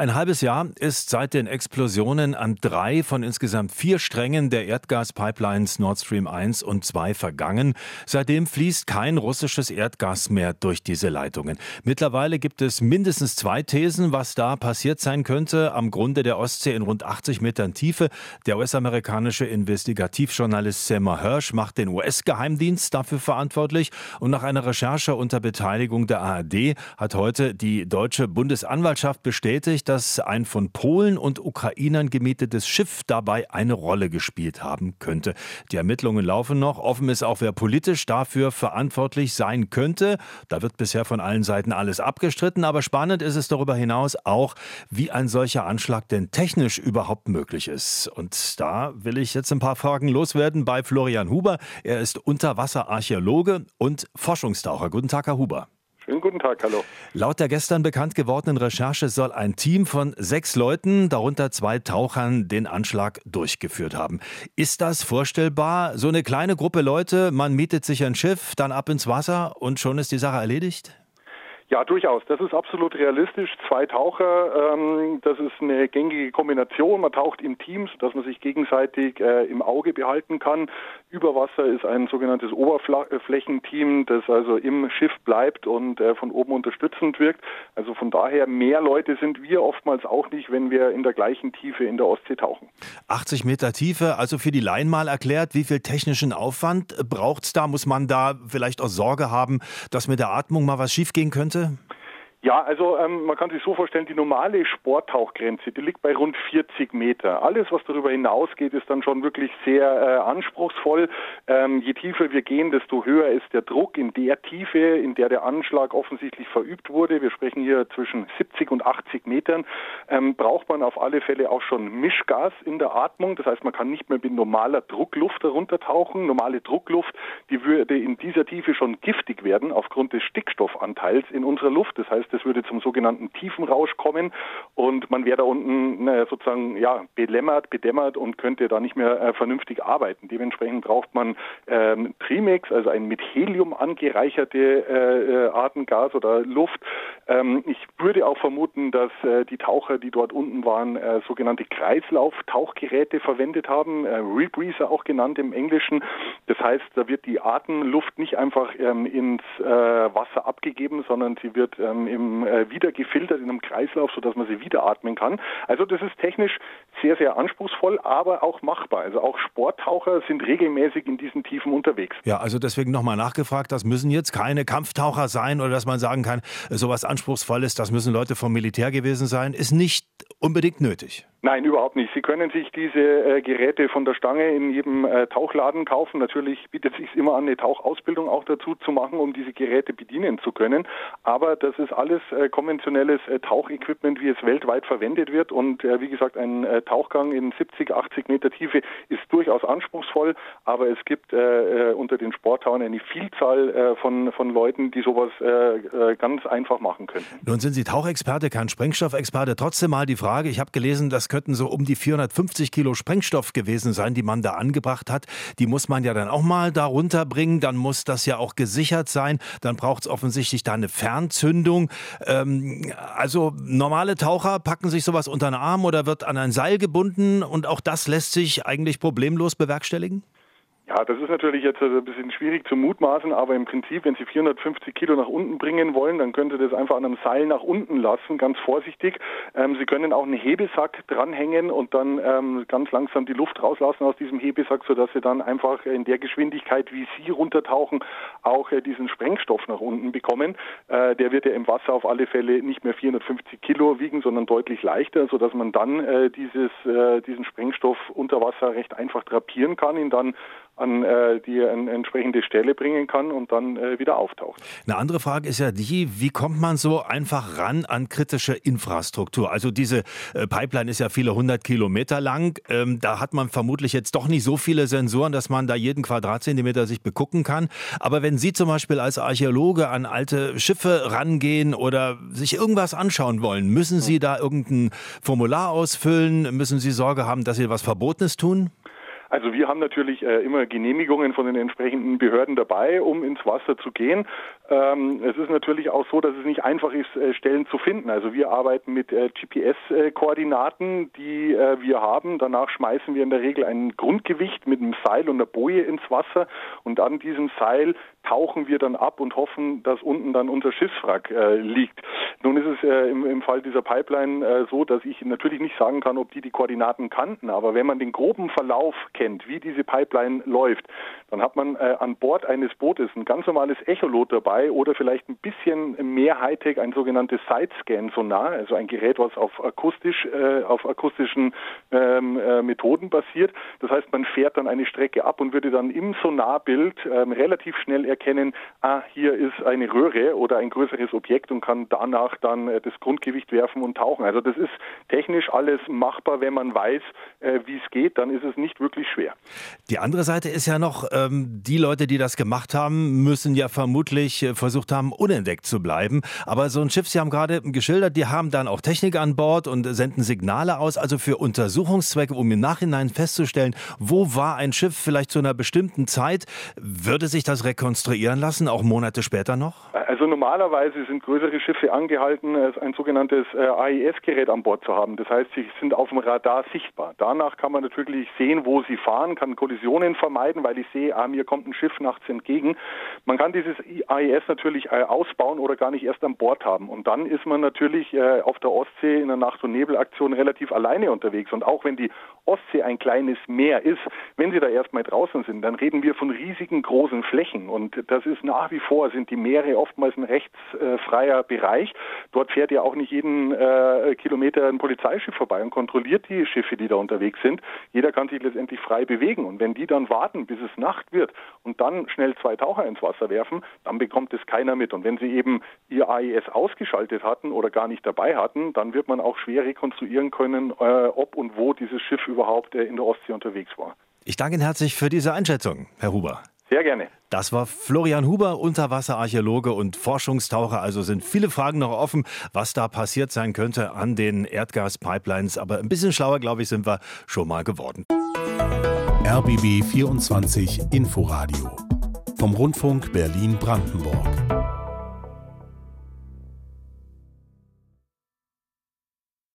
Ein halbes Jahr ist seit den Explosionen an drei von insgesamt vier Strängen der Erdgaspipelines Nord Stream 1 und 2 vergangen. Seitdem fließt kein russisches Erdgas mehr durch diese Leitungen. Mittlerweile gibt es mindestens zwei Thesen, was da passiert sein könnte. Am Grunde der Ostsee in rund 80 Metern Tiefe. Der US-amerikanische Investigativjournalist Seymour Hirsch macht den US-Geheimdienst dafür verantwortlich. Und nach einer Recherche unter Beteiligung der ARD hat heute die deutsche Bundesanwaltschaft bestätigt, bestätigt, dass ein von Polen und Ukrainern gemietetes Schiff dabei eine Rolle gespielt haben könnte. Die Ermittlungen laufen noch. Offen ist auch, wer politisch dafür verantwortlich sein könnte. Da wird bisher von allen Seiten alles abgestritten. Aber spannend ist es darüber hinaus auch, wie ein solcher Anschlag denn technisch überhaupt möglich ist. Und da will ich jetzt ein paar Fragen loswerden bei Florian Huber. Er ist Unterwasserarchäologe und Forschungstaucher. Guten Tag, Herr Huber. Schönen guten Tag, hallo. Laut der gestern bekannt gewordenen Recherche soll ein Team von sechs Leuten, darunter zwei Tauchern, den Anschlag durchgeführt haben. Ist das vorstellbar? So eine kleine Gruppe Leute, man mietet sich ein Schiff, dann ab ins Wasser und schon ist die Sache erledigt? Ja, durchaus. Das ist absolut realistisch. Zwei Taucher, ähm, das ist eine gängige Kombination. Man taucht im Team, sodass man sich gegenseitig äh, im Auge behalten kann. Über Wasser ist ein sogenanntes Oberflächenteam, das also im Schiff bleibt und äh, von oben unterstützend wirkt. Also von daher mehr Leute sind wir oftmals auch nicht, wenn wir in der gleichen Tiefe in der Ostsee tauchen. 80 Meter Tiefe, also für die Laien mal erklärt, wie viel technischen Aufwand braucht es da? Muss man da vielleicht auch Sorge haben, dass mit der Atmung mal was schiefgehen könnte? Prozesse? Ja, also ähm, man kann sich so vorstellen, die normale Sporttauchgrenze, die liegt bei rund 40 Meter. Alles, was darüber hinausgeht, ist dann schon wirklich sehr äh, anspruchsvoll. Ähm, je tiefer wir gehen, desto höher ist der Druck in der Tiefe, in der der Anschlag offensichtlich verübt wurde. Wir sprechen hier zwischen 70 und 80 Metern. Ähm, braucht man auf alle Fälle auch schon Mischgas in der Atmung. Das heißt, man kann nicht mehr mit normaler Druckluft heruntertauchen. Normale Druckluft, die würde in dieser Tiefe schon giftig werden aufgrund des Stickstoffanteils in unserer Luft. Das heißt, das würde zum sogenannten Tiefenrausch kommen und man wäre da unten äh, sozusagen ja belämmert, bedämmert und könnte da nicht mehr äh, vernünftig arbeiten. Dementsprechend braucht man ähm, Trimex, also ein mit Helium angereicherte äh, äh, Atemgas oder Luft. Ähm, ich würde auch vermuten, dass äh, die Taucher, die dort unten waren, äh, sogenannte Kreislauftauchgeräte verwendet haben, äh, Rebreather auch genannt im Englischen. Das heißt, da wird die Atemluft nicht einfach ähm, ins äh, Wasser abgegeben, sondern sie wird ähm, im äh, wieder gefiltert in einem Kreislauf, sodass man sie wieder atmen kann. Also das ist technisch sehr, sehr anspruchsvoll, aber auch machbar. Also auch Sporttaucher sind regelmäßig in diesen Tiefen unterwegs. Ja, also deswegen nochmal nachgefragt, das müssen jetzt keine Kampftaucher sein oder dass man sagen kann, sowas Anspruchsvolles, das müssen Leute vom Militär gewesen sein, ist nicht unbedingt nötig. Nein, überhaupt nicht. Sie können sich diese äh, Geräte von der Stange in jedem äh, Tauchladen kaufen. Natürlich bietet es sich immer an, eine Tauchausbildung auch dazu zu machen, um diese Geräte bedienen zu können. Aber das ist alles äh, konventionelles äh, Tauchequipment, wie es weltweit verwendet wird. Und äh, wie gesagt, ein äh, Tauchgang in 70, 80 Meter Tiefe ist durchaus anspruchsvoll. Aber es gibt unter den Sporttauern eine Vielzahl von, von Leuten, die sowas ganz einfach machen können. Nun sind Sie Tauchexperte, kein Sprengstoffexperte. Trotzdem mal die Frage, ich habe gelesen, dass könnten so um die 450 Kilo Sprengstoff gewesen sein, die man da angebracht hat. Die muss man ja dann auch mal da runterbringen. Dann muss das ja auch gesichert sein. Dann braucht es offensichtlich da eine Fernzündung. Ähm, also normale Taucher packen sich sowas unter den Arm oder wird an ein Seil gebunden und auch das lässt sich eigentlich problemlos bewerkstelligen? Ja, das ist natürlich jetzt ein bisschen schwierig zu mutmaßen, aber im Prinzip, wenn Sie 450 Kilo nach unten bringen wollen, dann können Sie das einfach an einem Seil nach unten lassen, ganz vorsichtig. Ähm, Sie können auch einen Hebesack dranhängen und dann ähm, ganz langsam die Luft rauslassen aus diesem Hebesack, sodass Sie dann einfach in der Geschwindigkeit, wie Sie runtertauchen, auch äh, diesen Sprengstoff nach unten bekommen. Äh, der wird ja im Wasser auf alle Fälle nicht mehr 450 Kilo wiegen, sondern deutlich leichter, sodass man dann äh, dieses, äh, diesen Sprengstoff unter Wasser recht einfach drapieren kann, ihn dann an äh, die eine entsprechende Stelle bringen kann und dann äh, wieder auftaucht. Eine andere Frage ist ja die, wie kommt man so einfach ran an kritische Infrastruktur? Also diese äh, Pipeline ist ja viele hundert Kilometer lang. Ähm, da hat man vermutlich jetzt doch nicht so viele Sensoren, dass man da jeden Quadratzentimeter sich begucken kann. Aber wenn Sie zum Beispiel als Archäologe an alte Schiffe rangehen oder sich irgendwas anschauen wollen, müssen Sie da irgendein Formular ausfüllen? Müssen Sie Sorge haben, dass Sie was Verbotenes tun? Also wir haben natürlich äh, immer Genehmigungen von den entsprechenden Behörden dabei, um ins Wasser zu gehen. Ähm, es ist natürlich auch so, dass es nicht einfach ist, äh, Stellen zu finden. Also wir arbeiten mit äh, GPS-Koordinaten, die äh, wir haben. Danach schmeißen wir in der Regel ein Grundgewicht mit einem Seil und einer Boje ins Wasser und an diesem Seil tauchen wir dann ab und hoffen, dass unten dann unser Schiffswrack äh, liegt. Nun ist es äh, im, im, Fall dieser Pipeline äh, so, dass ich natürlich nicht sagen kann, ob die die Koordinaten kannten, aber wenn man den groben Verlauf kennt, wie diese Pipeline läuft, dann hat man äh, an Bord eines Bootes ein ganz normales Echolot dabei oder vielleicht ein bisschen mehr Hightech, ein sogenanntes Sidescan-Sonar, also ein Gerät, was auf akustisch, äh, auf akustischen ähm, äh, Methoden basiert. Das heißt, man fährt dann eine Strecke ab und würde dann im Sonarbild ähm, relativ schnell erkennen, ah, hier ist eine Röhre oder ein größeres Objekt und kann danach dann äh, das Grundgewicht werfen und tauchen. Also das ist technisch alles machbar, wenn man weiß, äh, wie es geht, dann ist es nicht wirklich schwer. Die andere Seite ist ja noch, ähm, die Leute, die das gemacht haben, müssen ja vermutlich äh, versucht haben, unentdeckt zu bleiben. Aber so ein Schiff, Sie haben gerade geschildert, die haben dann auch Technik an Bord und senden Signale aus, also für Untersuchungszwecke, um im Nachhinein festzustellen, wo war ein Schiff vielleicht zu einer bestimmten Zeit. Würde sich das rekonstruieren lassen, auch Monate später noch? Also normalerweise sind größere Schiffe angehalten, ein sogenanntes äh, AIS-Gerät an Bord zu haben. Das heißt, sie sind auf dem Radar sichtbar. Danach kann man natürlich sehen, wo sie fahren, kann Kollisionen vermeiden, weil ich sehe, ah, mir kommt ein Schiff nachts entgegen. Man kann dieses AIS natürlich äh, ausbauen oder gar nicht erst an Bord haben. Und dann ist man natürlich äh, auf der Ostsee in der Nacht- und Nebelaktion relativ alleine unterwegs. Und auch wenn die Ostsee ein kleines Meer ist, wenn Sie da erstmal draußen sind, dann reden wir von riesigen großen Flächen. Und das ist nach wie vor, sind die Meere oftmals ein rechtsfreier Bereich. Dort fährt ja auch nicht jeden äh, Kilometer ein Polizeischiff vorbei und kontrolliert die Schiffe, die da unterwegs sind. Jeder kann sich letztendlich frei bewegen. Und wenn die dann warten, bis es Nacht wird und dann schnell zwei Taucher ins Wasser werfen, dann bekommt es keiner mit. Und wenn sie eben ihr AIS ausgeschaltet hatten oder gar nicht dabei hatten, dann wird man auch schwer rekonstruieren können, äh, ob und wo dieses Schiff überhaupt äh, in der Ostsee unterwegs war. Ich danke Ihnen herzlich für diese Einschätzung, Herr Huber. Sehr gerne. Das war Florian Huber, Unterwasserarchäologe und Forschungstaucher. Also sind viele Fragen noch offen, was da passiert sein könnte an den Erdgaspipelines. Aber ein bisschen schlauer, glaube ich, sind wir schon mal geworden. RBB 24 Inforadio vom Rundfunk Berlin-Brandenburg.